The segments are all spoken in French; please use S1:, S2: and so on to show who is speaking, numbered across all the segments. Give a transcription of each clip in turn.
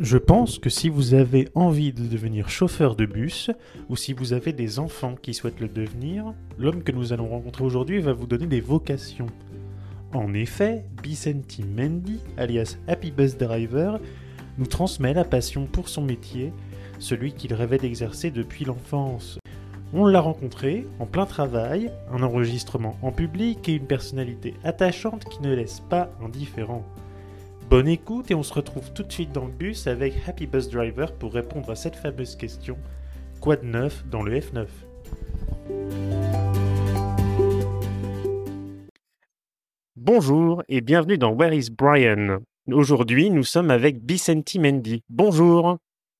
S1: Je pense que si vous avez envie de devenir chauffeur de bus, ou si vous avez des enfants qui souhaitent le devenir, l'homme que nous allons rencontrer aujourd'hui va vous donner des vocations. En effet, Vicenti Mendy, alias Happy Bus Driver, nous transmet la passion pour son métier, celui qu'il rêvait d'exercer depuis l'enfance. On l'a rencontré en plein travail, un enregistrement en public et une personnalité attachante qui ne laisse pas indifférent. Bonne écoute et on se retrouve tout de suite dans le bus avec Happy Bus Driver pour répondre à cette fameuse question. Quoi de neuf dans le F9 Bonjour et bienvenue dans Where is Brian? Aujourd'hui, nous sommes avec Vicenti Mendy. Bonjour.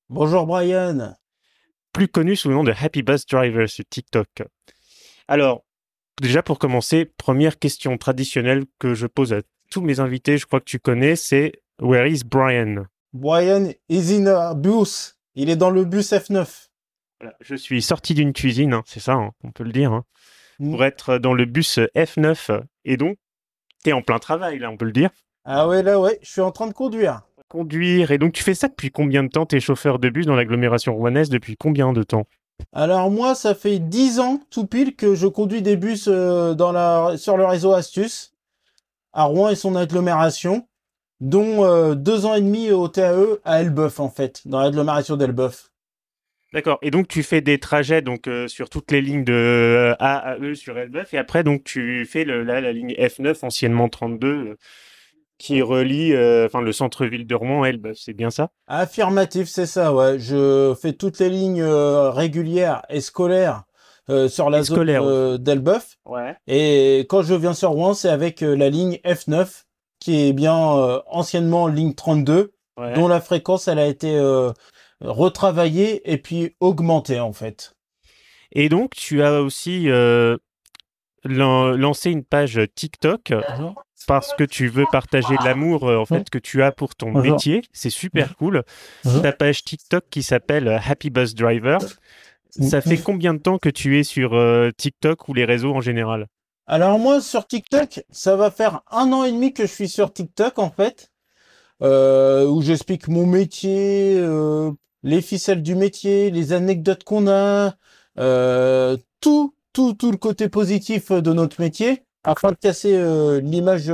S2: Bonjour Brian.
S1: Plus connu sous le nom de Happy Bus Driver sur TikTok. Alors, déjà pour commencer, première question traditionnelle que je pose à tous mes invités, je crois que tu connais, c'est Where is Brian?
S2: Brian is in a bus. Il est dans le bus F9.
S1: je suis sorti d'une cuisine, hein, c'est ça, hein, on peut le dire, hein,
S2: Mm.
S1: pour être dans le bus F9. Et donc, tu es en plein travail, là, on peut le dire.
S2: Ah ouais, là, ouais, je suis en train de conduire.
S1: Conduire. Et donc, tu fais ça depuis combien de temps T'es chauffeur de bus dans l'agglomération rouennaise depuis combien de temps?
S2: Alors moi, ça fait 10 ans tout pile que je conduis des bus euh, dans la, sur le réseau Astuce, à Rouen et son agglomération, dont euh, deux ans et demi au TAE à Elbeuf, en fait, dans l'agglomération d'Elbeuf.
S1: D'accord. Et donc, tu fais des trajets donc euh, sur toutes les lignes de euh, A à E sur Elbeuf. Et après, donc, tu fais le, la, la ligne F9, anciennement 32, euh, qui relie euh, enfin le centre-ville de Rouen à Elbeuf. C'est bien ça?
S2: Affirmatif, c'est ça, ouais. Je fais toutes les lignes euh, régulières et scolaires euh, sur la zone euh, d'Elbeuf.
S1: Ouais.
S2: Et quand je viens sur Rouen, c'est avec euh, la ligne F9, qui est bien euh, anciennement ligne 32,
S1: ouais.
S2: dont la fréquence, elle a été euh, retravaillée et puis augmentée, en fait.
S1: Et donc, tu as aussi euh, lan- lancé une page TikTok parce que tu veux partager l'amour en fait que tu as pour ton
S2: Bonjour.
S1: métier. C'est super cool.
S2: Bonjour.
S1: Ta page TikTok qui s'appelle Happy Bus Driver. Ça fait combien de temps que tu es sur euh, TikTok ou les réseaux en général?
S2: Alors moi, sur TikTok, ça va faire un an et demi que je suis sur TikTok, en fait, euh, où j'explique mon métier, euh, les ficelles du métier, les anecdotes qu'on a, tout, tout, tout le côté positif de notre métier, afin de casser l'image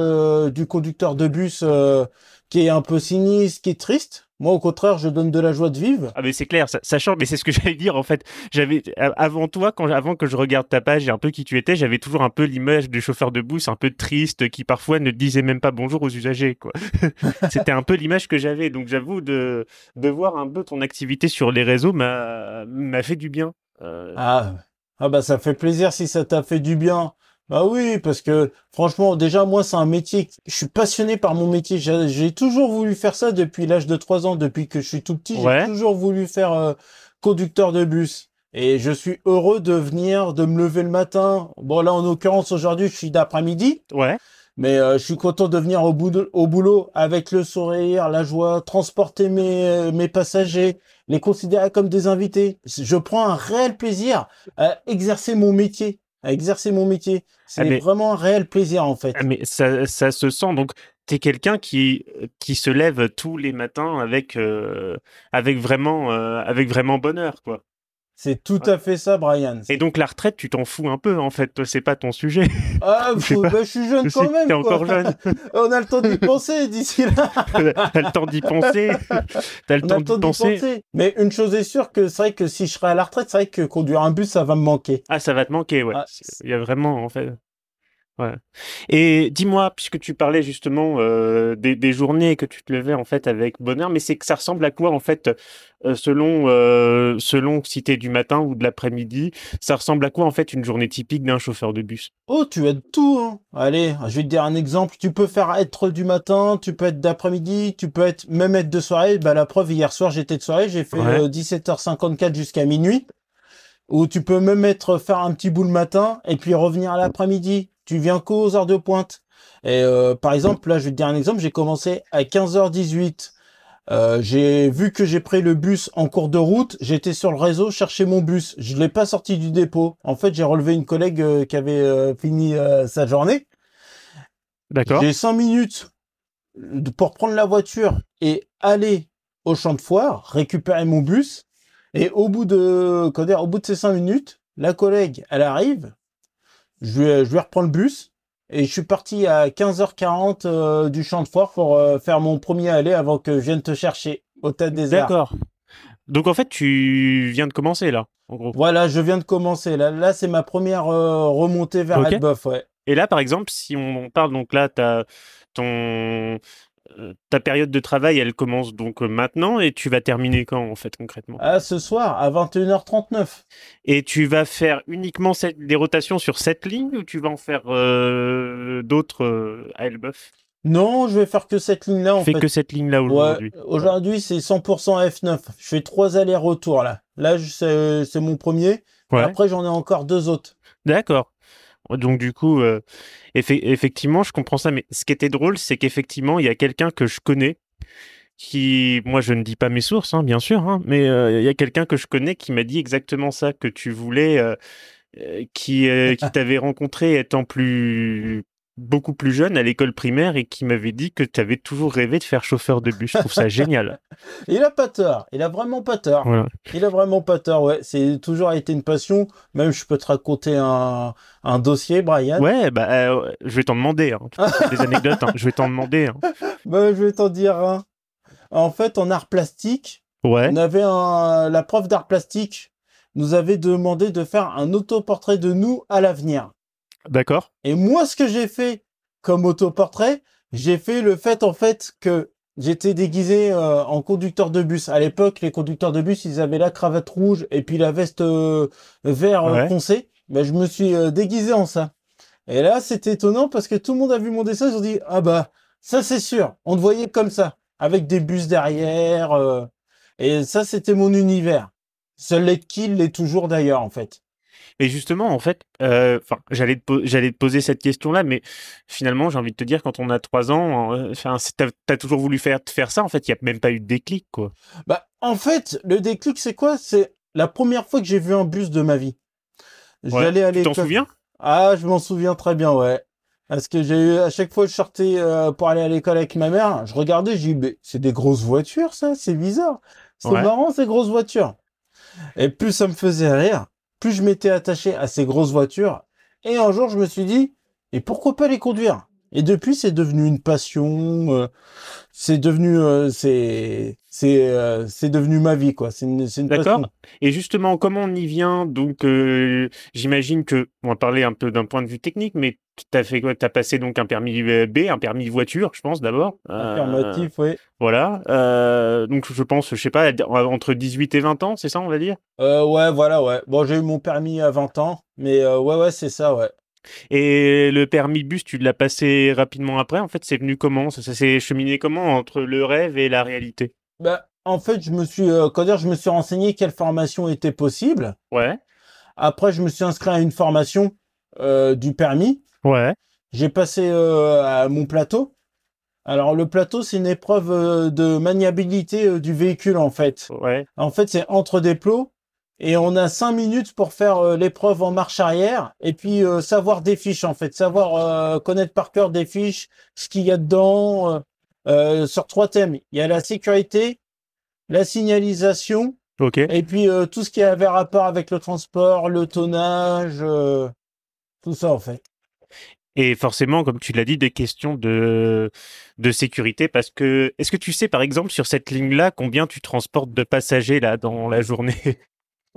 S2: du conducteur de bus qui est un peu sinistre, qui est triste. Moi, au contraire, je donne de la joie de vivre.
S1: Ah mais c'est clair, ça, change. Mais c'est ce que j'allais dire en fait. J'avais avant toi, quand avant que je regarde ta page et un peu qui tu étais, j'avais toujours un peu l'image du chauffeur de bus, un peu triste, qui parfois ne disait même pas bonjour aux usagers. Quoi. C'était un peu l'image que j'avais. Donc j'avoue de de voir un peu ton activité sur les réseaux m'a m'a fait du bien. Euh,
S2: Ah, ah bah ça fait plaisir si ça t'a fait du bien. Bah oui, parce que franchement, déjà moi c'est un métier, je suis passionné par mon métier. J'ai j'ai toujours voulu faire ça depuis l'âge de 3 ans, depuis que je suis tout petit,
S1: Ouais.
S2: j'ai toujours voulu faire euh, conducteur de bus. Et je suis heureux de venir, de me lever le matin. Bon là en l'occurrence aujourd'hui je suis d'après-midi,
S1: ouais.
S2: mais euh, je suis content de venir au, boulot- au boulot avec le sourire, la joie, transporter mes, mes passagers, les considérer comme des invités. Je prends un réel plaisir à exercer mon métier, à exercer mon métier. C'est
S1: Ah,
S2: vraiment un réel plaisir en fait.
S1: Ah, mais ça, ça se sent. Donc, tu es quelqu'un qui, qui se lève tous les matins avec, euh, avec, vraiment, euh, avec vraiment bonheur, quoi.
S2: C'est tout à fait ça, Brian.
S1: Et donc, la retraite, tu t'en fous un peu, en fait. Toi, c'est pas ton sujet.
S2: Ah,
S1: je
S2: bah, je suis jeune
S1: Je
S2: quand même.
S1: t'es encore jeune.
S2: On a le temps d'y penser d'ici là.
S1: T'as le temps d'y penser. T'as le
S2: On
S1: temps d'y
S2: d'y
S1: penser.
S2: penser. Mais une chose est sûre que c'est vrai que si je serais à la retraite, c'est vrai que conduire un bus, ça va me manquer.
S1: Ah, ça va te manquer, ouais.
S2: Ah,
S1: Il y a vraiment, en fait. Ouais. Et dis-moi, puisque tu parlais justement euh, des, des journées que tu te levais en fait avec bonheur, mais c'est que ça ressemble à quoi en fait, euh, selon euh, selon si t'es du matin ou de l'après-midi, ça ressemble à quoi en fait une journée typique d'un chauffeur de bus?
S2: Oh, tu aides tout, hein. Allez, je vais te dire un exemple. Tu peux faire être du matin, tu peux être d'après-midi, tu peux être même être de soirée. Bah, la preuve, hier soir, j'étais de soirée, j'ai fait
S1: Ouais.
S2: euh, 17h54 jusqu'à minuit. Ou tu peux même être faire un petit bout le matin et puis revenir à l'après-midi. Tu viens qu'aux heures de pointe. Et euh, par exemple, là, je vais te dire un exemple. J'ai commencé à 15h18. Euh, j'ai vu que j'ai pris le bus en cours de route. J'étais sur le réseau chercher mon bus. Je l'ai pas sorti du dépôt. En fait, j'ai relevé une collègue euh, qui avait fini sa journée.
S1: D'accord.
S2: J'ai cinq minutes pour prendre la voiture et aller au champ de foire, récupérer mon bus. Et au bout de, dire, au bout de ces cinq minutes, la collègue, elle arrive. Je lui, je lui reprends le bus. Et je suis parti à 15h40 euh, du champ de foire pour euh, faire mon premier aller avant que je vienne te chercher au Tête des Arts.
S1: D'accord. Donc en fait, tu viens de commencer là, en gros.
S2: Voilà, je viens de commencer. Là, là c'est ma première euh, remontée vers
S1: Ok.
S2: Elbeuf, ouais.
S1: Et là, par exemple, si on parle, donc là, t'as ton euh, ta période de travail, elle commence donc euh, maintenant et tu vas terminer quand en fait concrètement?
S2: Ah, ce soir, à 21h39.
S1: Et tu vas faire uniquement cette- des rotations sur cette ligne ou tu vas en faire euh, d'autres euh, à Elbeuf?
S2: Non, je vais faire que cette ligne-là,
S1: Fais
S2: fait.
S1: que cette ligne là
S2: Ouais,
S1: aujourd'hui?
S2: aujourd'hui, c'est 100% F9. Je fais trois allers-retours, là. Là, c'est c'est mon premier.
S1: Ouais.
S2: Après, j'en ai encore deux autres.
S1: D'accord. Donc du coup, euh, effe- effectivement, je comprends ça. Mais ce qui était drôle, c'est qu'effectivement, il y a quelqu'un que je connais qui, moi, je ne dis pas mes sources, hein, bien sûr, hein, mais euh, il y a quelqu'un que je connais qui m'a dit exactement ça que tu voulais, euh, qui, qui t'avait rencontré étant plus beaucoup plus jeune à l'école primaire et qui m'avait dit que tu avais toujours rêvé de faire chauffeur de bus. Je trouve ça génial.
S2: Il a pas tort. Il a vraiment pas tort.
S1: Voilà.
S2: Il a vraiment pas tort, ouais. C'est toujours été une passion. Même, je peux te raconter un, un dossier, Brian.
S1: Ouais, bah, euh, je vais t'en demander. Hein. Des anecdotes, hein. je vais t'en demander. hein.
S2: Bah, je vais t'en dire un. En fait, en art plastique,
S1: Ouais.
S2: on avait un, la prof d'art plastique nous avait demandé de faire un autoportrait de nous à l'avenir.
S1: D'accord.
S2: Et moi, ce que j'ai fait comme autoportrait, j'ai fait le fait, en fait, que j'étais déguisé euh, en conducteur de bus. À l'époque, les conducteurs de bus, ils avaient la cravate rouge et puis la veste euh, vert euh,
S1: Ouais.
S2: foncé. Ben, je me suis euh, déguisé en ça. Et là, c'était étonnant parce que tout le monde a vu mon dessin, ils ont dit, ah bah, ça c'est sûr, on te voyait comme ça, avec des bus derrière. euh, et ça, c'était mon univers. Seul les kill l'est toujours d'ailleurs, en fait.
S1: Et justement, en fait, euh, j'allais te, po- j'allais te poser cette question-là, mais finalement, j'ai envie de te dire, quand on a trois ans, euh, t'as, t'as toujours voulu faire, faire ça. En fait, il n'y a même pas eu de déclic, quoi.
S2: Bah, en fait, le déclic, c'est quoi? C'est la première fois que j'ai vu un bus de ma vie. J'allais
S1: Tu t'en souviens?
S2: Ah, je m'en souviens très bien, ouais. Parce que j'ai eu, à chaque fois que je sortais euh, pour aller à l'école avec ma mère, je regardais, j'ai dit, c'est des grosses voitures, ça, c'est bizarre. C'est
S1: Ouais.
S2: marrant, ces grosses voitures. Et plus ça me faisait rire, plus je m'étais attaché à ces grosses voitures. Et un jour, je me suis dit, et pourquoi pas les conduire? Et depuis, c'est devenu une passion, euh, c'est devenu, euh, c'est, c'est, euh, c'est devenu ma vie, quoi. C'est une,
S1: D'accord. Et justement, comment on y vient? Donc, j'imagine que, on va parler un peu d'un point de vue technique, mais t'as fait quoi? T'as passé donc un permis B, un permis voiture, je pense d'abord.
S2: Affirmatif, oui.
S1: voilà. Donc, je pense, je sais pas, entre 18 et 20 ans, c'est ça, on va dire?
S2: Ouais, voilà, ouais. Bon, j'ai eu mon permis à 20 ans, mais ouais, ouais, c'est ça, ouais.
S1: Et le permis bus, tu l'as passé rapidement après? En fait, c'est venu comment? Ça, ça s'est cheminé comment entre le rêve et la réalité?
S2: Bah, en fait, je me suis, euh, comment dire, je me suis renseigné quelle formation était possible.
S1: Ouais.
S2: Après, je me suis inscrit à une formation euh, du permis.
S1: Ouais.
S2: J'ai passé euh, à mon plateau. Alors, le plateau, c'est une épreuve euh, de maniabilité euh, du véhicule, en fait.
S1: Ouais.
S2: En fait, c'est entre des plots. Et on a cinq minutes pour faire euh, l'épreuve en marche arrière et puis euh, savoir des fiches en fait, savoir euh, connaître par cœur des fiches, ce qu'il y a dedans sur trois thèmes. Il y a la sécurité, la signalisation et puis tout ce qui avait rapport avec le transport, le tonnage, tout ça en fait.
S1: Et forcément, comme tu l'as dit, des questions de, de sécurité parce que, est-ce que tu sais, par exemple, sur cette ligne-là, combien tu transportes de passagers là dans la journée?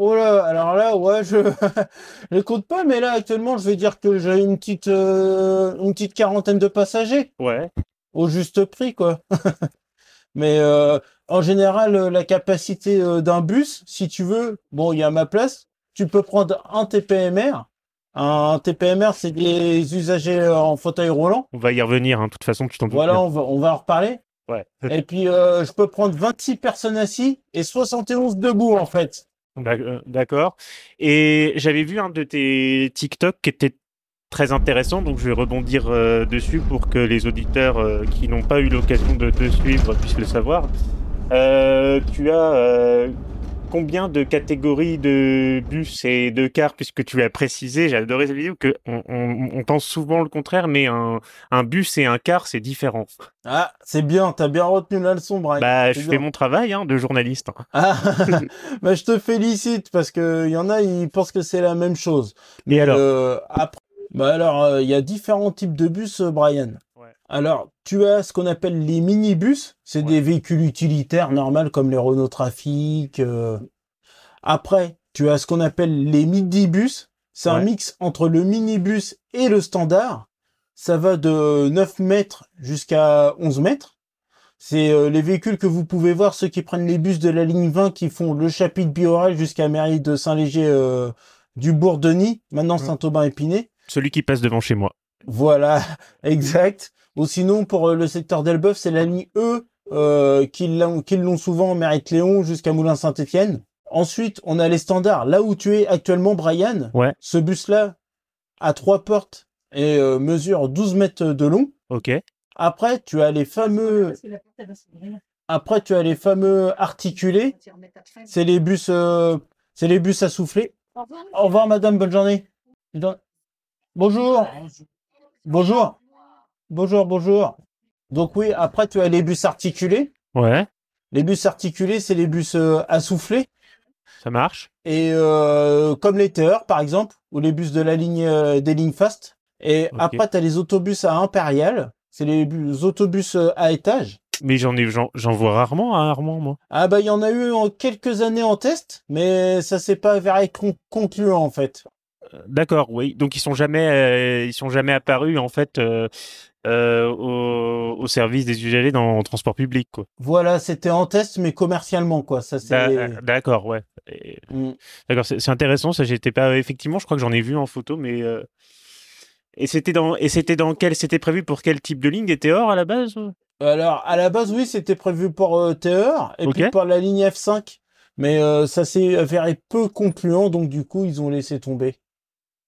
S2: Oh là, alors là, ouais, je je compte pas, mais là actuellement, je vais dire que j'ai une petite euh, une petite quarantaine de passagers.
S1: Ouais.
S2: au juste prix, quoi. Mais euh, en général, euh, la capacité euh, d'un bus, si tu veux, bon, il y a ma place, tu peux prendre un TPMR. Un TPMR, c'est des usagers en fauteuil roulant.
S1: On va y revenir, hein, de toute façon, tu t'en
S2: Voilà, on va, on va en reparler.
S1: Ouais.
S2: Et puis, euh, je peux prendre 26 personnes assis et 71 debout, en fait.
S1: Euh, D'accord. Et j'avais vu un de tes TikTok qui était très intéressant, donc je vais rebondir euh, dessus pour que les auditeurs euh, qui n'ont pas eu l'occasion de te suivre puissent le savoir. Tu as combien de catégories de bus et de cars, puisque tu as précisé, j'ai adoré cette vidéo, que on, on- on pense souvent le contraire, mais un, un bus et un car, c'est différent.
S2: Ah, c'est bien, t'as bien retenu la leçon, Brian.
S1: Bah, je fais mon travail hein, de journaliste. hein.
S2: Ah, bah, je te félicite parce que il y en a, ils pensent que c'est la même chose.
S1: Et alors?
S2: Euh, après, bah alors, euh, il y a différents types de bus, euh, Brian. Alors, tu as ce qu'on appelle les minibus. C'est
S1: Ouais.
S2: des véhicules utilitaires normaux comme les Renault Trafic. euh. Après, tu as ce qu'on appelle les midibus. C'est un mix entre le minibus et le standard. Ça va de 9 mètres jusqu'à 11 mètres. C'est euh, les véhicules que vous pouvez voir, ceux qui prennent les bus de la ligne 20 qui font le chapitre Biorel jusqu'à mairie de Saint-Léger euh, du Bourg-Denis, maintenant. Saint-Aubin-Épinay.
S1: Celui qui passe devant chez moi.
S2: Voilà, exact. Ou sinon, pour euh, le secteur d'Elbeuf, c'est la ligne E euh, qui l'ont souvent en Mérite Léon jusqu'à Moulins-Saint-Étienne. Ensuite, on a les standards. Là où tu es actuellement, Brian,
S1: Ouais.
S2: ce bus-là a trois portes et euh, mesure 12 mètres de long.
S1: Ok.
S2: Après, tu as les fameux, après, tu as les fameux articulés. C'est les bus, euh, c'est les bus à souffler. Au revoir, madame. Bonne journée. Bonjour. Bonjour. Bonjour, bonjour. Donc oui, après, tu as les bus articulés.
S1: Ouais,
S2: Les bus articulés, c'est les bus euh, à souffler.
S1: ça marche.
S2: Et euh, comme les TER, par exemple, ou les bus de la ligne euh, des lignes fast. Et après, tu as les autobus à impérial. C'est les bus, autobus euh, à étage.
S1: Mais j'en ai, j'en, j'en vois rarement à Armand, moi.
S2: Ah bah il y en a eu en quelques années en test, mais ça s'est pas avéré con- concluant en fait.
S1: D'accord, oui. Donc ils sont jamais, euh, ils sont jamais apparus en fait euh, euh, au, au service des usagers dans le transport public, quoi.
S2: Voilà, c'était en test mais commercialement quoi. Ça c'est.
S1: D'a- D'accord, ouais.
S2: Mm.
S1: D'accord, c'est intéressant. Ça, j'étais pas. Effectivement, je crois que j'en ai vu en photo, mais. euh, Et c'était dans et c'était dans quel c'était prévu pour quel type de ligne? Des Théor à la base
S2: Alors à la base oui c'était prévu pour euh, TER et puis pour la ligne F5, mais euh, ça s'est avéré peu concluant donc du coup ils ont laissé tomber.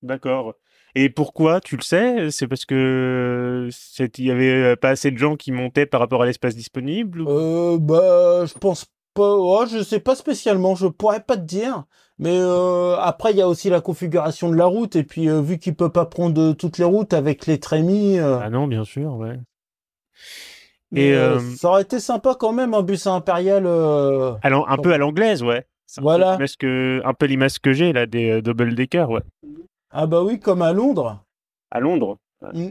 S1: D'accord. Et pourquoi Tu le sais? C'est parce que il y avait pas assez de gens qui montaient par rapport à l'espace disponible ou-
S2: Euh, bah je pense pas. Oh, je sais pas spécialement, je pourrais pas te dire. Mais euh, après il y a aussi la configuration de la route et puis euh, vu qu'il peut pas prendre euh, toutes les routes avec les trémies. euh,
S1: Ah non, bien sûr, ouais.
S2: Mais,
S1: Et,
S2: euh,
S1: euh,
S2: ça aurait été sympa quand même un bus impérial. euh,
S1: Alors, un peu à l'anglaise, ouais. C'est un peu
S2: Voilà.
S1: un peu l'image que j'ai là des euh, double decker, ouais.
S2: Ah bah oui, comme à Londres.
S1: À Londres.
S2: Mm.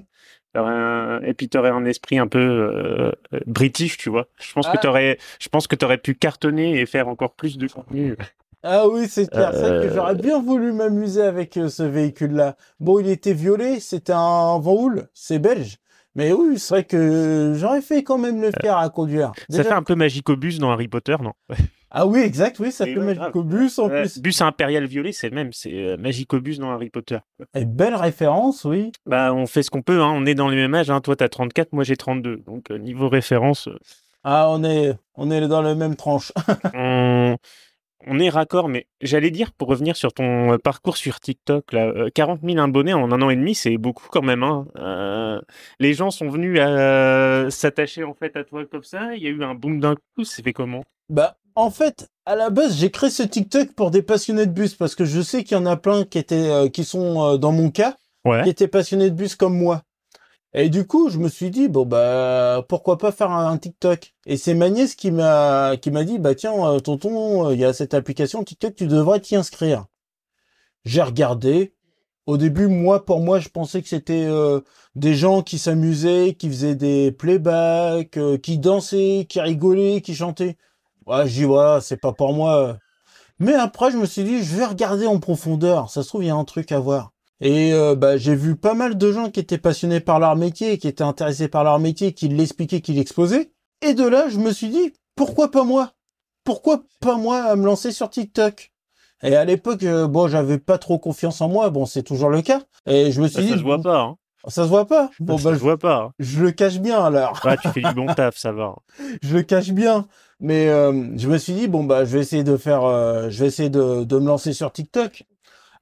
S1: Un- Et puis tu aurais un esprit un peu euh, euh, british, tu vois. Je pense
S2: Ah.
S1: que t'aurais, je pense que t'aurais pu cartonner et faire encore plus de contenu.
S2: Ah oui, c'est clair. Que
S1: Euh.
S2: j'aurais bien voulu m'amuser avec euh, ce véhicule-là. Bon, il était violet, c'était un Van Hool, c'est belge. Mais oui, c'est vrai que j'aurais fait quand même le faire à conduire.
S1: Euh, Ça fait un peu Magicobus dans Harry Potter, non?
S2: Ah oui, exact, oui, ça
S1: ouais,
S2: Magicobus en plus.
S1: Bus impérial violet, c'est le même, c'est euh, Magicobus dans Harry Potter.
S2: Et belle référence, oui.
S1: Bah, on fait ce qu'on peut, hein. on est dans le même âge. Hein. Toi, t'as 34, moi j'ai 32. Donc, euh, niveau référence, euh,
S2: Ah, on est, on est dans la même tranche.
S1: on... on est raccord. Mais j'allais dire, pour revenir sur ton euh, parcours sur TikTok, là, euh, 40 000 abonnés en un an et demi, c'est beaucoup quand même. Hein. Euh, les gens sont venus euh, s'attacher en fait à toi comme ça. Il y a eu un boom d'un coup. C'est fait comment?
S2: Bah, en fait, à la base, j'ai créé ce TikTok pour des passionnés de bus parce que je sais qu'il y en a plein qui étaient, euh, qui sont euh, dans mon cas,
S1: Ouais.
S2: qui étaient passionnés de bus comme moi. Et du coup, je me suis dit bon bah pourquoi pas faire un, un TikTok? Et c'est ma nièce qui m'a qui m'a dit bah tiens euh, tonton, il y a cette application TikTok, tu devrais t'y inscrire. J'ai regardé. Au début, moi pour moi, je pensais que c'était des gens qui s'amusaient, qui faisaient des playbacks, qui dansaient, qui rigolaient, qui chantaient. Ouais, je dis voilà, c'est pas pour moi. Mais après, je me suis dit je vais regarder en profondeur. Ça se trouve il y a un truc à voir. Et euh, bah, j'ai vu pas mal de gens qui étaient passionnés par leur métier, qui étaient intéressés par leur métier, qui l'expliquaient, qui l'exposaient. Et de là, je me suis dit, pourquoi pas moi? Pourquoi pas moi à me lancer sur TikTok? Et à l'époque, euh, bon, j'avais pas trop confiance en moi. Bon, c'est toujours le cas. Et je me suis
S1: Ça,
S2: dit,
S1: ça se voit pas. Hein.
S2: ça se voit pas. Bon,
S1: ça
S2: bah,
S1: se
S2: je,
S1: voit pas. hein.
S2: je le cache bien alors.
S1: Ouais, tu fais du bon taf, ça va.
S2: je le cache bien. Mais euh, je me suis dit bon bah je vais essayer de faire, euh, je vais essayer de, de me lancer sur TikTok.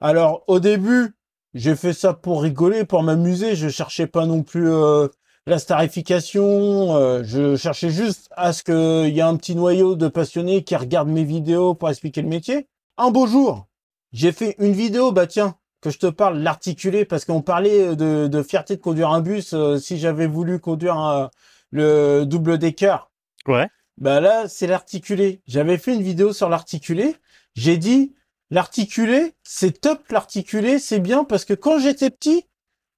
S2: Alors au début j'ai fait ça pour rigoler, pour m'amuser. Je cherchais pas non plus euh, la starification. euh, je cherchais juste à ce qu'il y ait un petit noyau de passionnés qui regardent mes vidéos pour expliquer le métier. Un beau jour, j'ai fait une vidéo, bah tiens, que je te parle, l'articulé, parce qu'on parlait de, de fierté de conduire un bus. euh, si j'avais voulu conduire le double decker,
S1: Ouais.
S2: Bah là, c'est l'articulé. J'avais fait une vidéo sur l'articulé. J'ai dit, l'articulé, c'est top, l'articulé, c'est bien parce que quand j'étais petit,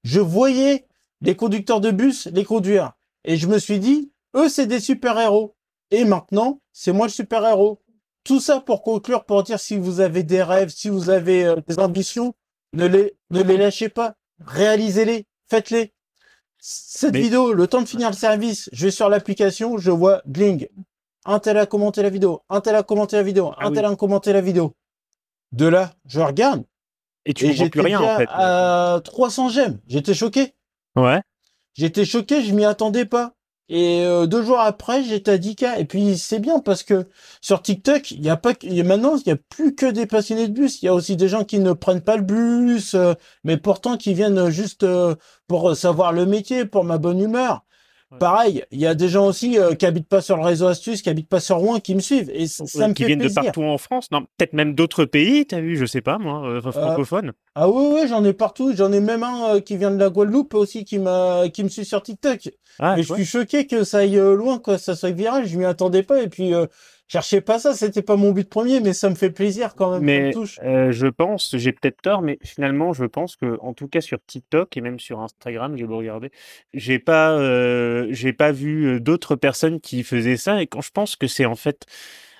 S2: je voyais les conducteurs de bus les conduire. Et je me suis dit, eux, c'est des super-héros. Et maintenant, c'est moi le super-héros. Tout ça pour conclure, pour dire si vous avez des rêves, si vous avez euh, des ambitions, ne les, ne les lâchez pas. Réalisez-les. Faites-les. Cette
S1: Mais-
S2: vidéo, le temps de finir le service, je vais sur l'application, je vois Gling. Un tel a commenté la vidéo, un tel a commenté la vidéo,
S1: Ah
S2: un tel a commenté la vidéo. De là, je regarde.
S1: Et tu comprends plus rien en fait.
S2: à 300 j'aime. J'étais choqué.
S1: Ouais.
S2: J'étais choqué, je m'y attendais pas. Et euh, deux jours après, j'étais à 10K. Et puis c'est bien parce que sur TikTok, il y a pas que, il y a- maintenant, il y a plus que des passionnés de bus. Il y a aussi des gens qui ne prennent pas le bus, euh, mais pourtant qui viennent juste euh, pour savoir le métier, pour ma bonne humeur.
S1: Ouais.
S2: Pareil, il y a des gens aussi euh, qui habitent pas sur le réseau astuce, qui habitent pas sur Rouen, qui me suivent. Et ça, ça me
S1: qui
S2: fait
S1: viennent
S2: plaisir.
S1: de partout en France, non, peut-être même d'autres pays, t'as vu, je sais pas moi, euh, francophones.
S2: Ah ouais, ouais, j'en ai partout. J'en ai même un euh, qui vient de la Guadeloupe aussi, qui m'a, qui me suit sur TikTok.
S1: Ah,
S2: Mais je suis choqué que ça aille euh, loin, quoi, ça soit viral. Je m'y attendais pas. Et puis, cherchais pas ça. C'était pas mon but premier, mais ça me fait plaisir quand même.
S1: Mais
S2: me touche.
S1: euh, je pense, j'ai peut-être tort, mais finalement, je pense que, en tout cas sur TikTok et même sur Instagram, j'ai beau regarder, j'ai pas, euh, j'ai pas vu euh, d'autres personnes qui faisaient ça. Et quand je pense que c'est en fait,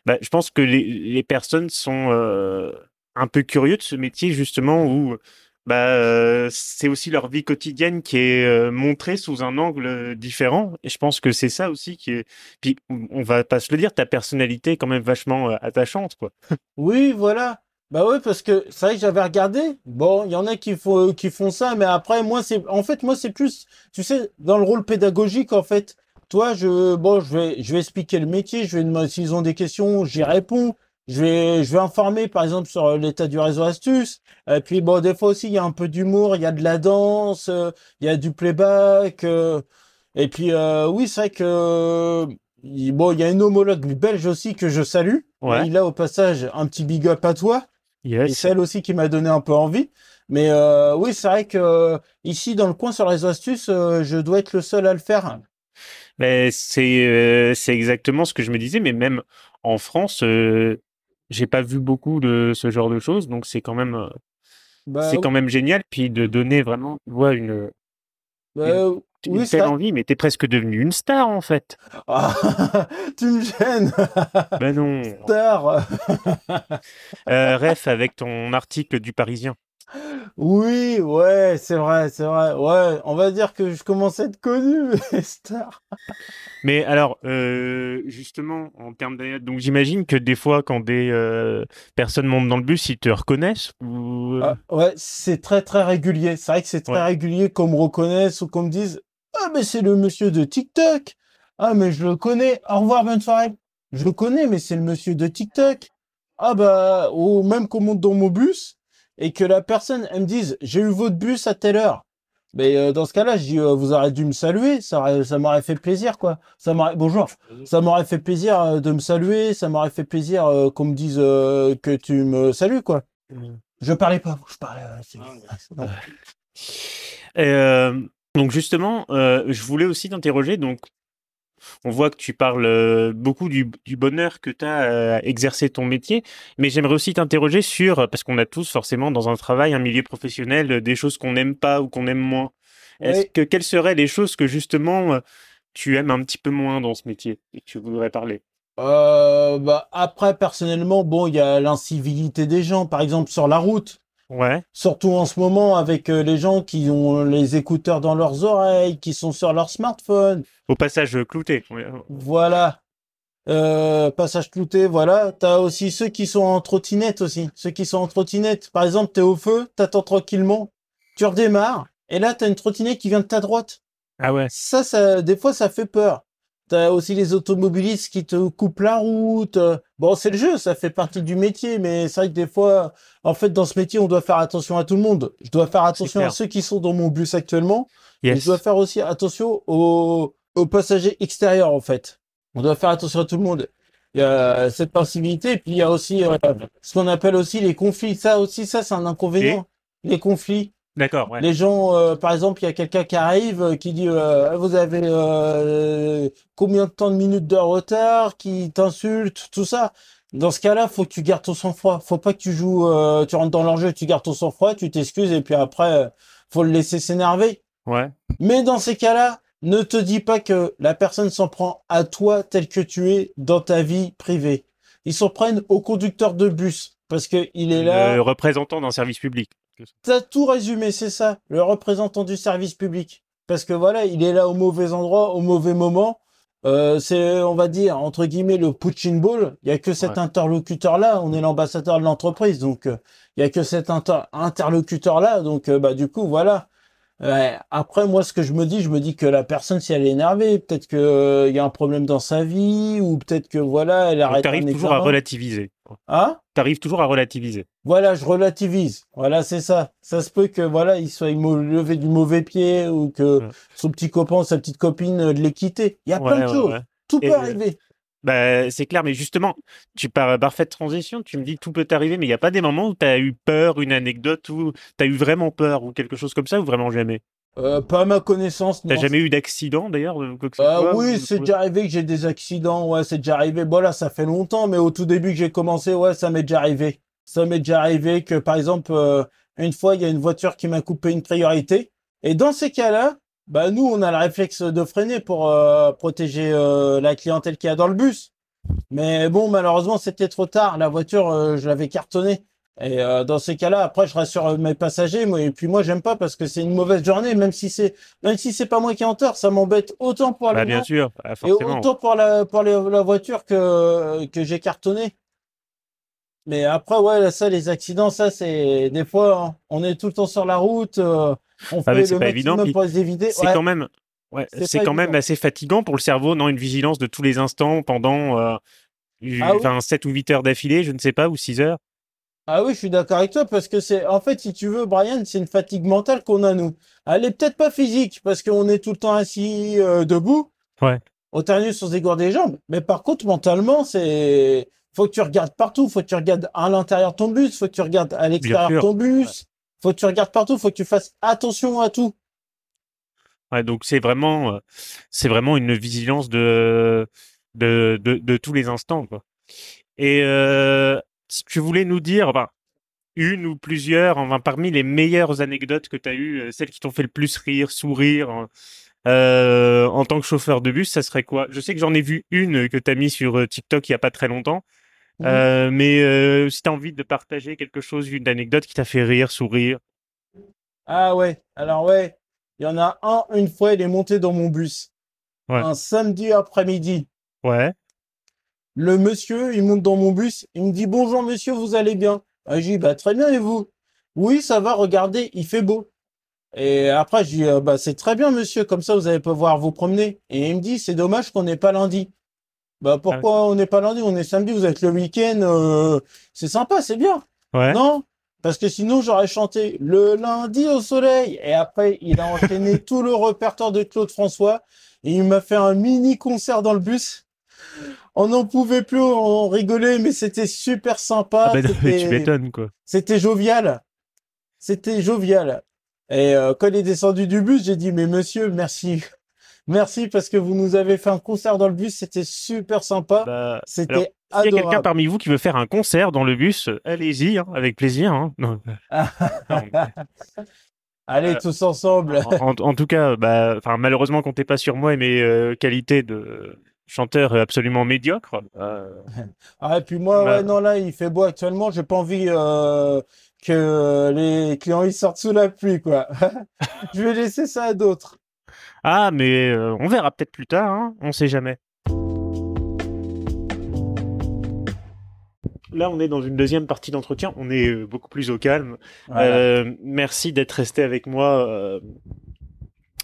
S1: bah, je pense que les, les personnes sont euh, un peu curieux de ce métier justement où bah, euh, c'est aussi leur vie quotidienne qui est euh, montrée sous un angle euh, différent. Et je pense que c'est ça aussi qui est. Puis on va pas se le dire, ta personnalité est quand même vachement attachante, quoi.
S2: Oui, voilà. Bah ouais, parce que c'est vrai que j'avais regardé. Bon, il y en a qui font, qui font ça, mais après, moi, c'est, en fait, moi, c'est plus, tu sais, dans le rôle pédagogique, en fait. Toi, je, bon, je vais, je vais expliquer le métier, je vais s'ils ont des questions, j'y réponds. Je vais, je vais informer, par exemple, sur euh, l'état du réseau astuce. Et puis, bon, des fois aussi, il y a un peu d'humour, il y a de la danse, euh, il y a du playback. euh, et puis, oui, c'est vrai que, bon, il y a une homologue belge aussi que je salue.
S1: Ouais.
S2: Il a au passage un petit big up à toi. Et
S1: Yes.
S2: celle aussi qui m'a donné un peu envie. Mais euh, oui, c'est vrai que euh, ici dans le coin sur les astuces, euh, je dois être le seul à le faire.
S1: Mais c'est c'est exactement ce que je me disais, mais même en France, j'ai pas vu beaucoup de ce genre de choses, donc c'est quand même euh,
S2: Bah,
S1: c'est quand même génial, puis de donner vraiment, tu vois, une,
S2: bah,
S1: une
S2: oui, c'est
S1: telle envie, mais t'es presque devenu une star en fait.
S2: Ah, tu me gênes,
S1: Ben non.
S2: star.
S1: Euh, ref avec ton article du Parisien.
S2: Oui, ouais, c'est vrai, c'est vrai. Ouais, on va dire que je commence à être connu, mais star.
S1: Mais alors, euh, justement, en termes d'anecdotes, donc j'imagine que des fois, quand des euh, personnes montent dans le bus, ils te reconnaissent ou...
S2: Ah, ouais, c'est très très régulier. C'est vrai que c'est très
S1: Ouais.
S2: régulier qu'on me reconnaisse ou qu'on me dise Ah, mais c'est le monsieur de TikTok. Ah, mais je le connais. Au revoir, bonne soirée. Je le connais, mais c'est le monsieur de TikTok. Ah, bah, ou même qu'on monte dans mon bus et que la personne, elle me dise J'ai eu votre bus à telle heure. Mais euh, dans ce cas-là, je dis euh, Vous aurez dû me saluer. Ça, ça m'aurait fait plaisir, quoi. Ça m'aurait... Bonjour. Ça m'aurait fait plaisir euh, de me saluer. Ça m'aurait fait plaisir qu'on me dise que tu me salues, quoi. Je parlais pas, je parlais. Euh,
S1: donc justement, je voulais aussi t'interroger. Donc, on voit que tu parles euh, beaucoup du, du bonheur que tu as à exercer ton métier, mais j'aimerais aussi t'interroger sur, parce qu'on a tous forcément dans un travail, un milieu professionnel, euh, des choses qu'on n'aime pas ou qu'on aime moins. Est-ce que quelles seraient les choses que justement euh, tu aimes un petit peu moins dans ce métier et que tu voudrais parler?
S2: Euh, bah, après, personnellement, bon, il y a l'incivilité des gens, par exemple, sur la route.
S1: Ouais,
S2: Surtout en ce moment, avec euh, les gens qui ont les écouteurs dans leurs oreilles, qui sont sur leur smartphone.
S1: au passage euh, clouté.
S2: Voilà. Euh, passage clouté, voilà. T'as aussi ceux qui sont en trottinette aussi. Ceux qui sont en trottinette. Par exemple, t'es au feu, t'attends tranquillement, tu redémarres, et là, t'as une trottinette qui vient de ta droite.
S1: Ah ouais.
S2: Ça, ça, des fois, ça fait peur. T'as aussi les automobilistes qui te coupent la route. Bon, c'est le jeu, ça fait partie du métier, mais c'est vrai que des fois, en fait, dans ce métier, on doit faire attention à tout le monde. Je dois faire attention à ceux qui sont dans mon bus actuellement. Et je dois faire aussi attention aux, aux passagers extérieurs, en fait. On doit faire attention à tout le monde. Il y a cette possibilité, et puis il y a aussi euh, ce qu'on appelle aussi les conflits. Ça aussi, ça, c'est un inconvénient. Les conflits.
S1: D'accord. Ouais.
S2: Les gens, euh, par exemple, il y a quelqu'un qui arrive, euh, qui dit euh, vous avez combien de temps de minutes de retard, qui t'insulte, tout ça? Dans ce cas-là, faut que tu gardes ton sang-froid. Faut pas que tu joues, tu rentres dans l'enjeu, tu gardes ton sang-froid, tu t'excuses et puis après, faut le laisser s'énerver.
S1: Ouais.
S2: Mais dans ces cas-là, ne te dis pas que la personne s'en prend à toi tel que tu es dans ta vie privée. Ils s'en prennent au conducteur de bus parce que il est là.
S1: Le représentant d'un service public.
S2: T'as tout résumé, c'est ça, le représentant du service public. Parce que voilà, il est là au mauvais endroit, au mauvais moment. Euh, c'est, on va dire, entre guillemets, le punching ball. Il y a que cet interlocuteur-là. On est l'ambassadeur de l'entreprise, donc euh, il y a que cet interlocuteur-là. Donc, euh, bah, du coup, voilà. après, moi, ce que je me dis, je me dis que la personne, si elle est énervée, peut-être que il y a un problème dans sa vie, ou peut-être que voilà, elle arrête.
S1: arrives toujours à relativiser.
S2: Hein?
S1: T'arrives toujours à relativiser.
S2: Voilà, je relativise. Voilà, c'est ça. Ça se peut que voilà, il soit levé du mauvais pied ou que son petit copain, sa petite copine euh, l'ait quitté. Il y a plein de choses. Tout peut arriver.
S1: Bah, c'est clair, mais justement, tu pars parfaite transition, tu me dis tout peut arriver, mais il n'y a pas des moments où tu as eu peur, une anecdote, où tu as eu vraiment peur, ou quelque chose comme ça, ou vraiment jamais?
S2: Euh, pas à ma connaissance.
S1: T'as jamais eu d'accident d'ailleurs
S2: euh, Oui, c'est déjà arrivé que j'ai des accidents. Ouais, c'est déjà arrivé. Bon là, ça fait longtemps, mais au tout début que j'ai commencé, ouais, ça m'est déjà arrivé. Ça m'est déjà arrivé que, par exemple, euh, une fois, il y a une voiture qui m'a coupé une priorité. Et dans ces cas-là, bah nous, on a le réflexe de freiner pour euh, protéger la clientèle qui a dans le bus. Mais bon, malheureusement, c'était trop tard. La voiture, je l'avais cartonnée. Et euh, dans ces cas-là, après, je rassure mes passagers. Moi, et puis moi, j'aime pas parce que c'est une mauvaise journée, même si c'est même si c'est pas moi qui en tort, ça m'embête autant pour
S1: la
S2: bah,
S1: bien sûr, bah,
S2: et autant pour la pour la voiture que que j'ai cartonné. Mais après, ouais, ça, les accidents, ça, c'est des fois, hein, on est tout le temps sur la route, euh, on
S1: ah,
S2: fait
S1: le pour les éviter. C'est quand même, ouais, c'est quand même assez fatigant pour le cerveau, non, une vigilance de tous les instants pendant euh, ah enfin, 7 ou 8 heures d'affilée, je ne sais pas, ou 6 heures.
S2: Ah oui, je suis d'accord avec toi parce que c'est, en fait, si tu veux, Brian, c'est une fatigue mentale qu'on a nous. Elle est peut-être pas physique parce qu'on est tout le temps assis euh, debout.
S1: Ouais.
S2: Au terminus sur des des jambes. Mais par contre, mentalement, c'est, faut que tu regardes partout. Faut que tu regardes à l'intérieur de ton bus. Faut que tu regardes à l'extérieur de ton bus. Faut que tu regardes partout. Faut que tu fasses attention à tout.
S1: Ouais, donc c'est vraiment, euh, c'est vraiment une vigilance de, de, de, de tous les instants, quoi. Et euh, si tu voulais nous dire une ou plusieurs, enfin, parmi les meilleures anecdotes que tu as eues, euh, celles qui t'ont fait le plus rire, sourire hein, euh, en tant que chauffeur de bus, ça serait quoi? Je sais que j'en ai vu une que tu as mis sur TikTok il y a pas très longtemps. Mmh. mais si tu as envie de partager quelque chose, une anecdote qui t'a fait rire, sourire.
S2: Ah ouais, alors ouais, il y en a un, une fois, il est monté dans mon bus. Un samedi après-midi.
S1: Ouais.
S2: Le monsieur, il monte dans mon bus, il me dit bonjour monsieur, vous allez bien? Ah, Je dis bah très bien et vous? Oui, ça va, regardez, il fait beau. Et après, je dis euh, bah c'est très bien monsieur, comme ça vous allez pouvoir vous promener. Et il me dit c'est dommage qu'on n'est pas lundi. Bah pourquoi ah on n'est pas lundi On est samedi, vous êtes le week-end, euh, c'est sympa, c'est bien.
S1: Ouais.
S2: Non? Parce que sinon j'aurais chanté le lundi au soleil. Et après, il a enchaîné tout le répertoire de Claude François. Et il m'a fait un mini concert dans le bus on n'en pouvait plus, on rigolait, mais c'était super sympa.
S1: Ah bah, tu m'étonnes, quoi.
S2: C'était jovial. C'était jovial. Et euh, quand il est descendu du bus, j'ai dit, mais monsieur, merci. Merci parce que vous nous avez fait un concert dans le bus, c'était super sympa.
S1: Bah,
S2: c'était.
S1: S'il y a quelqu'un parmi vous qui veut faire un concert dans le bus, allez-y, hein, avec plaisir. Hein.
S2: Allez, euh, tous ensemble.
S1: En, tout cas, bah, malheureusement, comptez pas sur moi et mes euh, qualités de, chanteur absolument médiocre. Euh...
S2: Ah, et puis moi, ouais, non, là, il fait beau actuellement. J'ai pas envie euh, que les clients ils sortent sous la pluie, quoi. je vais laisser ça à d'autres.
S1: Ah, mais euh, on verra peut-être plus tard. Hein on sait jamais. Là, on est dans une deuxième partie d'entretien. On est euh, beaucoup plus au calme. merci d'être resté avec moi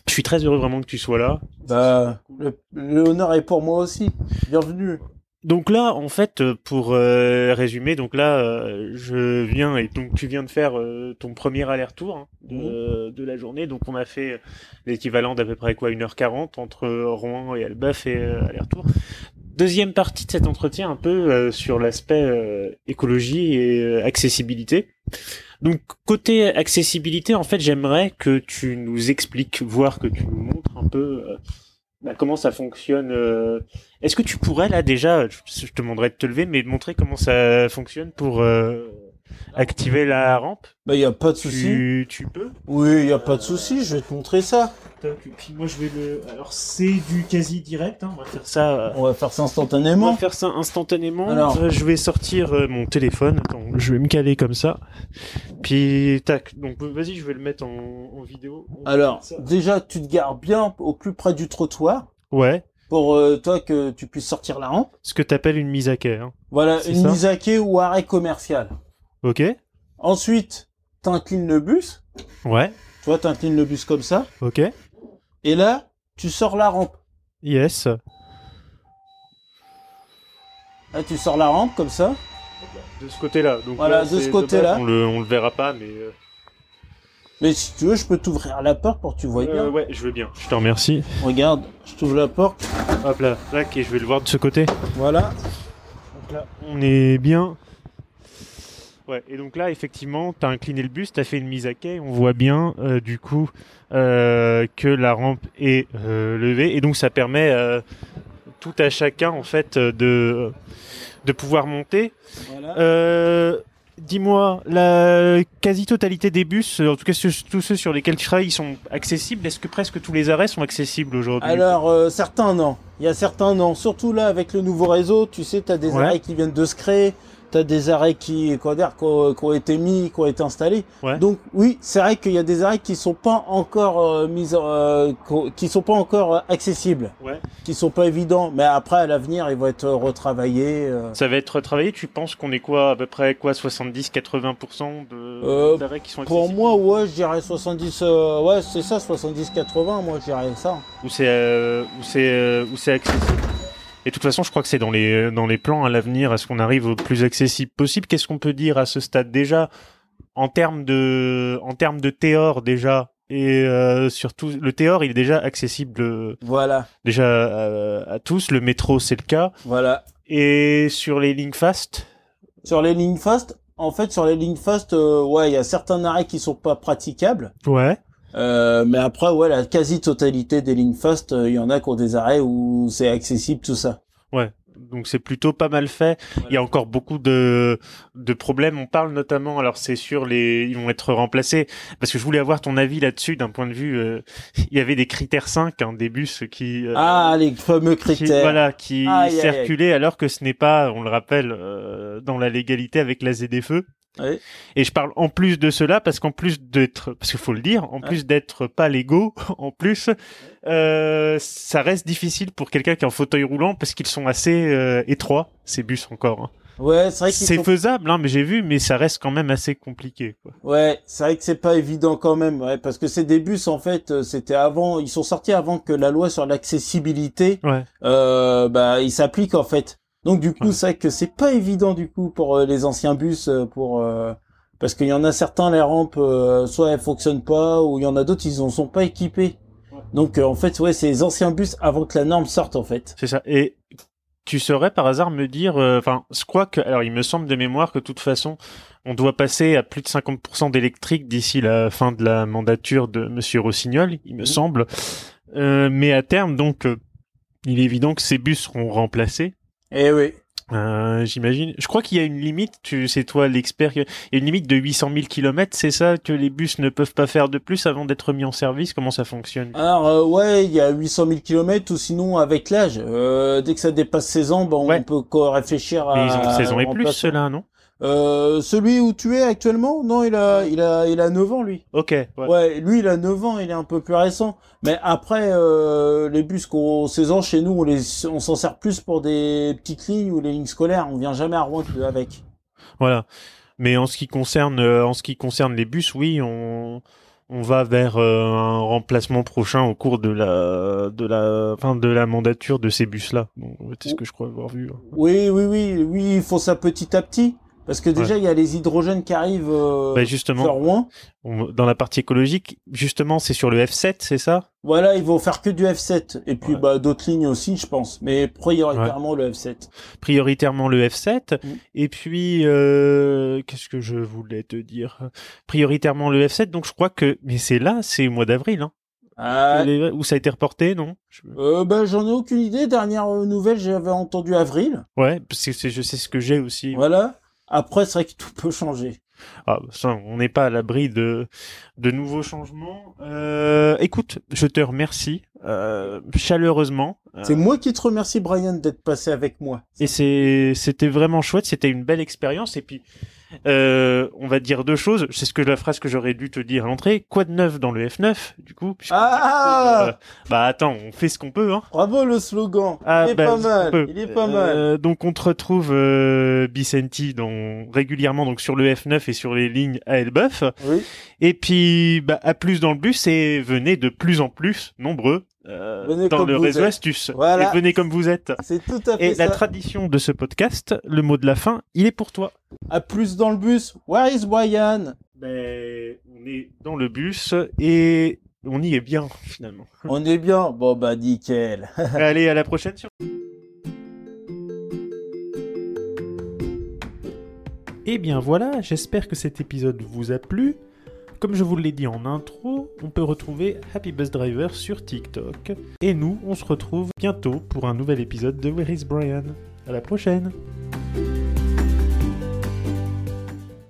S1: je suis très heureux vraiment que tu sois là.
S2: Bah, le, l'honneur est pour moi aussi. Bienvenue.
S1: Donc là, en fait, pour euh, résumer, donc là, euh, je viens et donc tu viens de faire euh, ton premier aller-retour hein, de, de la journée. Donc on a fait l'équivalent d'à peu près quoi 1h40 entre Rouen et Elbeuf et aller-retour. Deuxième partie de cet entretien, un peu sur l'aspect écologie et accessibilité. Donc côté accessibilité, en fait, j'aimerais que tu nous expliques, voire que tu nous montres un peu bah, comment ça fonctionne. Euh, est-ce que tu pourrais là déjà, je te demanderais de te lever, mais montrer comment ça fonctionne pour euh, activer la rampe
S2: Bah y a pas de souci.
S1: Tu, tu peux
S2: Oui, y a pas de souci. Je vais te montrer ça.
S1: Et puis moi je vais le. Alors c'est du quasi direct. Hein. On va faire ça. Euh,
S2: On va faire ça instantanément.
S1: On va faire ça instantanément. Alors, je vais sortir mon téléphone. Attends, je vais me caler comme ça. Puis tac. Donc vas-y, je vais le mettre en, en vidéo.
S2: Alors déjà, tu te gares bien au plus près du trottoir.
S1: Ouais.
S2: Pour euh, toi que tu puisses sortir la rampe.
S1: Ce que t'appelles une mise à quai. Hein.
S2: Voilà, une mise à quai ou arrêt commercial.
S1: Ok.
S2: Ensuite, t'inclines le bus.
S1: Ouais.
S2: Tu vois, t'inclines le bus comme ça.
S1: Ok.
S2: Et là, tu sors la rampe.
S1: Yes.
S2: Là, tu sors la rampe comme ça.
S1: De ce côté-là. Donc
S2: voilà, de ce côté-là.
S1: On le, on le verra pas, mais. Euh...
S2: Mais si tu veux, je peux t'ouvrir la porte pour que tu vois bien.
S1: Euh, ouais, je veux bien. Je te remercie.
S2: Regarde, je t'ouvre la porte.
S1: Hop là, là, et je vais le voir de ce côté.
S2: Voilà.
S1: Donc là, on est bien. Ouais, et donc là, effectivement, tu as incliné le bus, tu as fait une mise à quai, on voit bien, euh, du coup, euh, que la rampe est euh, levée, et donc ça permet tout à chacun, en fait, de, de pouvoir monter.
S2: Voilà.
S1: Dis-moi, la quasi-totalité des bus, en tout cas tous ceux sur lesquels tu travailles, ils sont accessibles? Est-ce que presque tous les arrêts sont accessibles aujourd'hui?
S2: Alors, certains non. Il y a certains non. Surtout là, avec le nouveau réseau, tu sais, tu as des
S1: Ouais.
S2: arrêts qui viennent de se créer. Tu as des arrêts qui, quoi dire, qui ont, qui ont été mis, qui ont été installés.
S1: Ouais.
S2: Donc oui, c'est vrai qu'il y a des arrêts qui sont pas encore euh, mis, euh, qui sont pas encore euh, accessibles,
S1: Ouais.
S2: qui sont pas évidents. Mais après, à l'avenir, ils vont être retravaillés. euh.
S1: Ça va être travaillé, tu penses qu'on est quoi, à peu près quoi, 70-80% de d'arrêts qui sont
S2: Pour
S1: accessibles?
S2: moi, ouais, je dirais 70, euh, ouais, c'est ça, 70-80, moi, je dirais ça.
S1: Ou c'est ou c'est ou c'est accessible? Et de toute façon, je crois que c'est dans les dans les plans à l'avenir, est-ce qu'on arrive au plus accessible possible. Qu'est-ce qu'on peut dire à ce stade déjà en termes de en termes de théor déjà et euh, surtout le théor il est déjà accessible euh,
S2: Voilà,
S1: déjà euh, à tous. Le métro c'est le cas.
S2: Voilà.
S1: et sur les lignes fast?
S2: Sur les lignes fast, en fait, sur les lignes fast, euh, ouais, il y a certains arrêts qui sont pas praticables.
S1: ouais
S2: Euh, mais après, ouais, la quasi-totalité des lignes fast, euh, il y en a qui ont des arrêts où c'est accessible, tout ça.
S1: Ouais, donc c'est plutôt pas mal fait. Il y a encore beaucoup de de problèmes. On parle notamment, alors c'est sûr, les ils vont être remplacés parce que je voulais avoir ton avis là-dessus d'un point de vue. euh, il y avait des critères 5, hein, des bus qui euh,
S2: Ah, les fameux
S1: qui,
S2: critères.
S1: voilà, qui circulaient alors que ce n'est pas, on le rappelle, euh, dans la légalité avec la ZFE.
S2: Oui.
S1: Et je parle en plus de cela parce qu'en plus d'être, parce qu'il faut le dire, en plus d'être pas légaux, en plus, euh, ça reste difficile pour quelqu'un qui est en fauteuil roulant parce qu'ils sont assez euh, étroits ces bus encore. hein.
S2: Ouais, c'est vrai qu'ils
S1: C'est
S2: sont...
S1: faisable, hein, mais j'ai vu, mais ça reste quand même assez compliqué. Quoi.
S2: Ouais, c'est vrai que c'est pas évident quand même, ouais, parce que ces des bus, en fait, euh, c'était avant, ils sont sortis avant que la loi sur l'accessibilité,
S1: Ouais.
S2: euh, bah, il s'applique en fait. Donc du coup,
S1: Ouais.
S2: c'est vrai que c'est pas évident du coup pour euh, les anciens bus, euh, pour euh, parce qu'il y en a certains les rampes, euh, soit elles fonctionnent pas, ou il y en a d'autres ils en sont pas équipés.
S1: Ouais.
S2: Donc en fait, ouais, c'est les anciens bus avant que la norme sorte en fait.
S1: C'est ça. Et tu saurais par hasard me dire, enfin, je crois que, alors il me semble de mémoire que de toute façon, on doit passer à plus de 50% d'électrique d'ici la fin de la mandature de Monsieur Rossignol, il me
S2: Mhm.
S1: semble. Mais à terme, donc, il est évident que ces bus seront remplacés.
S2: Eh oui.
S1: Euh, J'imagine. Je crois qu'il y a une limite. Tu, c'est toi l'expert. Il y a une limite de 800 000 kilomètres. C'est ça que les bus ne peuvent pas faire de plus avant d'être mis en service? Comment ça fonctionne?
S2: Alors euh, ouais, il y a 800 000 kilomètres, ou sinon avec l'âge, euh, dès que ça dépasse 16 ans, bon,
S1: Ouais.
S2: on peut réfléchir à.
S1: Mais ils ont 16 ans et plus, ceux-là, non?
S2: Euh, celui où tu es actuellement, non, il a, il a, il a 9 ans lui.
S1: Ok. Ouais.
S2: Ouais, lui il a 9 ans, il est un peu plus récent. Mais après, euh, les bus qui ont 16 ans chez nous, on les, on s'en sert plus pour des petites lignes ou les lignes scolaires. On vient jamais à Rouen avec.
S1: Voilà. Mais en ce qui concerne, euh, en ce qui concerne les bus, oui, on, on va vers euh, un remplacement prochain au cours de la de la fin de la mandature de ces bus-là. Bon, c'est ce que je crois avoir vu. hein.
S2: Oui, oui, oui, oui, ils font ça petit à petit. Parce que déjà, il y a les hydrogènes qui arrivent euh,
S1: Bah, justement,
S2: vers Rouen.
S1: on- dans la partie écologique, justement, c'est sur le F7, c'est ça?
S2: Voilà, ils vont faire que du F7. Et puis,
S1: Ouais.
S2: bah, d'autres lignes aussi, je pense. Mais prioritairement le F7.
S1: Prioritairement le F7.
S2: Mm.
S1: Et puis, euh, qu'est-ce que je voulais te dire? Prioritairement le F7. Donc, je crois que, mais c'est là, c'est au mois d'avril, hein,
S2: Ah,
S1: ça a été reporté, non?
S2: Euh, bah, j'en ai aucune idée. Dernière euh, nouvelle, j'avais entendu avril.
S1: Ouais, parce que c'est- je sais ce que j'ai aussi.
S2: Voilà. Après, c'est vrai que tout peut changer.
S1: Ah, ça, on n'est pas à l'abri de, de nouveaux changements. Euh, écoute, je te remercie euh, chaleureusement. Euh,
S2: C'est moi qui te remercie, Brian, d'être passé avec moi.
S1: et c'est, c'était vraiment chouette. C'était une belle expérience. Et puis, euh, on va dire deux choses. C'est ce que la phrase que j'aurais dû te dire à l'entrée. Quoi de neuf dans le F9 Du coup, puisque-
S2: Ah
S1: Euh, bah attends, on fait ce qu'on peut. Hein.
S2: Bravo le slogan.
S1: Ah,
S2: il est
S1: bah,
S2: pas mal. Il est pas mal.
S1: Euh, donc on te retrouve euh, Bicenti dans régulièrement donc sur le F9 et sur les lignes à Elbeuf.
S2: Oui.
S1: Et puis bah, à plus dans le bus et venez de plus en plus nombreux euh,
S2: Venez
S1: dans
S2: comme
S1: le réseau
S2: êtes.
S1: astuce.
S2: Voilà.
S1: Et venez comme vous êtes.
S2: C'est tout à fait
S1: Et la tradition de ce podcast, le mot de la fin, il est pour toi.
S2: À plus dans le bus. Where is Brian?
S1: Ben, on est dans le bus et on y est bien finalement.
S2: On est bien. Bon, bah, nickel.
S1: Allez, à la prochaine sur Et bien voilà, j'espère que cet épisode vous a plu. Comme je vous l'ai dit en intro, on peut retrouver Happy Bus Driver sur TikTok. Et nous, on se retrouve bientôt pour un nouvel épisode de Where is Brian? À la prochaine